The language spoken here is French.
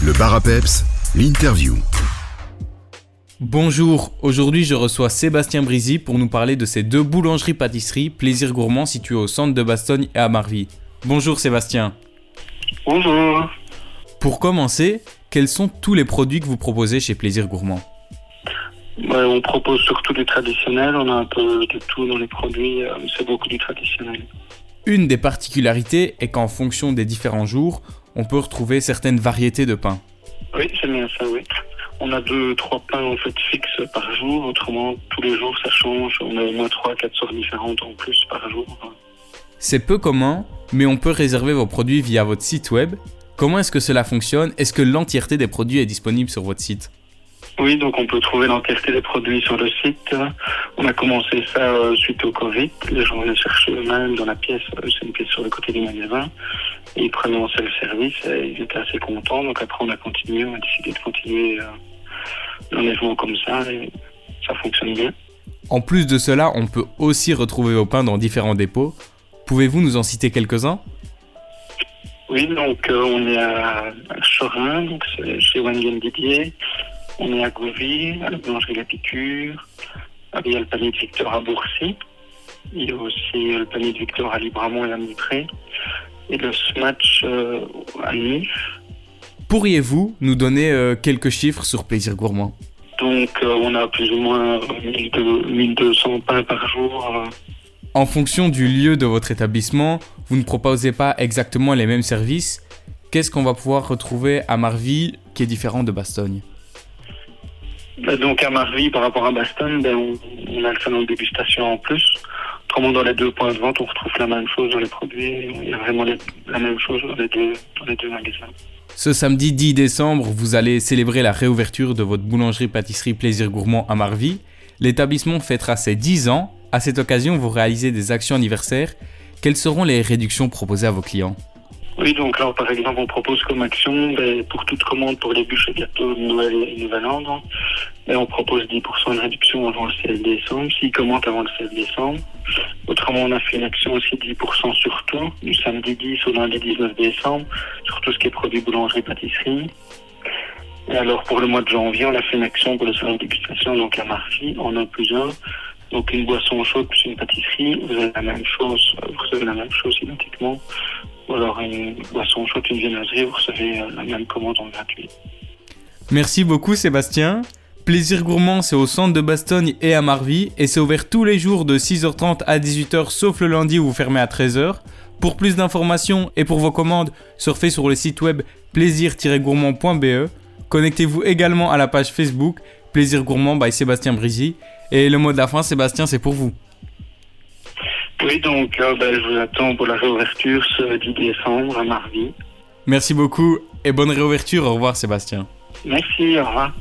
Le bar à peps, l'interview. Bonjour, aujourd'hui je reçois Sébastien Brisy pour nous parler de ces deux boulangeries-pâtisseries Plaisir Gourmand situées au centre de Bastogne et à Marvy. Bonjour Sébastien. Bonjour. Pour commencer, quels sont tous les produits que vous proposez chez Plaisir Gourmand? Ouais, on propose surtout du traditionnel, on a un peu de tout dans les produits, euh, c'est beaucoup du traditionnel. Une des particularités est qu'en fonction des différents jours, on peut retrouver certaines variétés de pain. Oui, c'est bien ça, oui. On a deux, trois pains en fait fixes par jour, autrement tous les jours ça change, on a au moins trois, quatre sortes différentes en plus par jour. C'est peu commun, mais on peut réserver vos produits via votre site web. Comment est-ce que cela fonctionne? Est-ce que l'entièreté des produits est disponible sur votre site? Oui, donc on peut trouver l'entièreté des produits sur le site. On a commencé ça euh, suite au Covid. Les gens venaient chercher eux-mêmes dans la pièce, euh, c'est une pièce sur le côté du magasin. Et ils prenaient en self-service et ils étaient assez contents. Donc après on a continué, on a décidé de continuer euh, l'enlèvement comme ça et ça fonctionne bien. En plus de cela, on peut aussi retrouver vos pains dans différents dépôts. Pouvez-vous nous en citer quelques-uns? Oui, donc euh, on est à, Chorin, donc c'est chez Wengen Didier. On est à Gouvy, à la boulangerie La Piqûre. Il y a le panier de Victor à Bourcy. Il y a aussi le panier de Victor à Libramont et à Mitré. Et le Smatch euh, à Nice. Pourriez-vous nous donner euh, quelques chiffres sur Plaisir Gourmand? Donc euh, on a plus ou moins 1200 1200 pains par jour. En fonction du lieu de votre établissement, vous ne proposez pas exactement les mêmes services. Qu'est-ce qu'on va pouvoir retrouver à Marvy qui est différent de Bastogne? Donc à Marvy, par rapport à Bastogne, ben, on, on a le salon de dégustation en plus. Autrement, dans les deux points de vente, on retrouve la même chose dans les produits. Il y a vraiment les- la même chose dans les deux, dans les deux magasins. Ce samedi 10 décembre, vous allez célébrer la réouverture de votre boulangerie-pâtisserie Plaisir Gourmand à Marvy. L'établissement fêtera ses 10 ans. À cette occasion, vous réalisez des actions anniversaires. Quelles seront les réductions proposées à vos clients? Oui, donc là, par exemple, on propose comme action, ben, pour toute commande pour les bûches et gâteaux de Noël et Nouvel An, ben, on propose 10% de réduction avant le 16 décembre, s'ils commandent avant le 16 décembre. Autrement, on a fait une action aussi 10% sur tout, du samedi 10 au lundi 19 décembre, sur tout ce qui est produits boulangerie-pâtisserie. Et alors, pour le mois de janvier, on a fait une action pour le salon de dégustation, donc à Marcy, en un plus un. Donc une boisson chaude plus une pâtisserie, vous avez la même chose, vous recevez la même chose identiquement. Ou alors une boisson chaude, une viennoiserie, vous recevez euh, la même commande en gratuit. Merci beaucoup Sébastien. Plaisir Gourmand, c'est au centre de Bastogne et à Marvy et c'est ouvert tous les jours de 6h30 à 18h sauf le lundi où vous fermez à 13h. Pour plus d'informations et pour vos commandes, surfez sur le site web plaisir-gourmand.be. Connectez-vous également à la page Facebook Plaisir Gourmand by Sébastien Brisy. Et le mot de la fin, Sébastien, c'est pour vous. Oui, donc euh, ben, je vous attends pour la réouverture ce 10 décembre à Marvy. Merci beaucoup et bonne réouverture. Au revoir Sébastien. Merci, au revoir.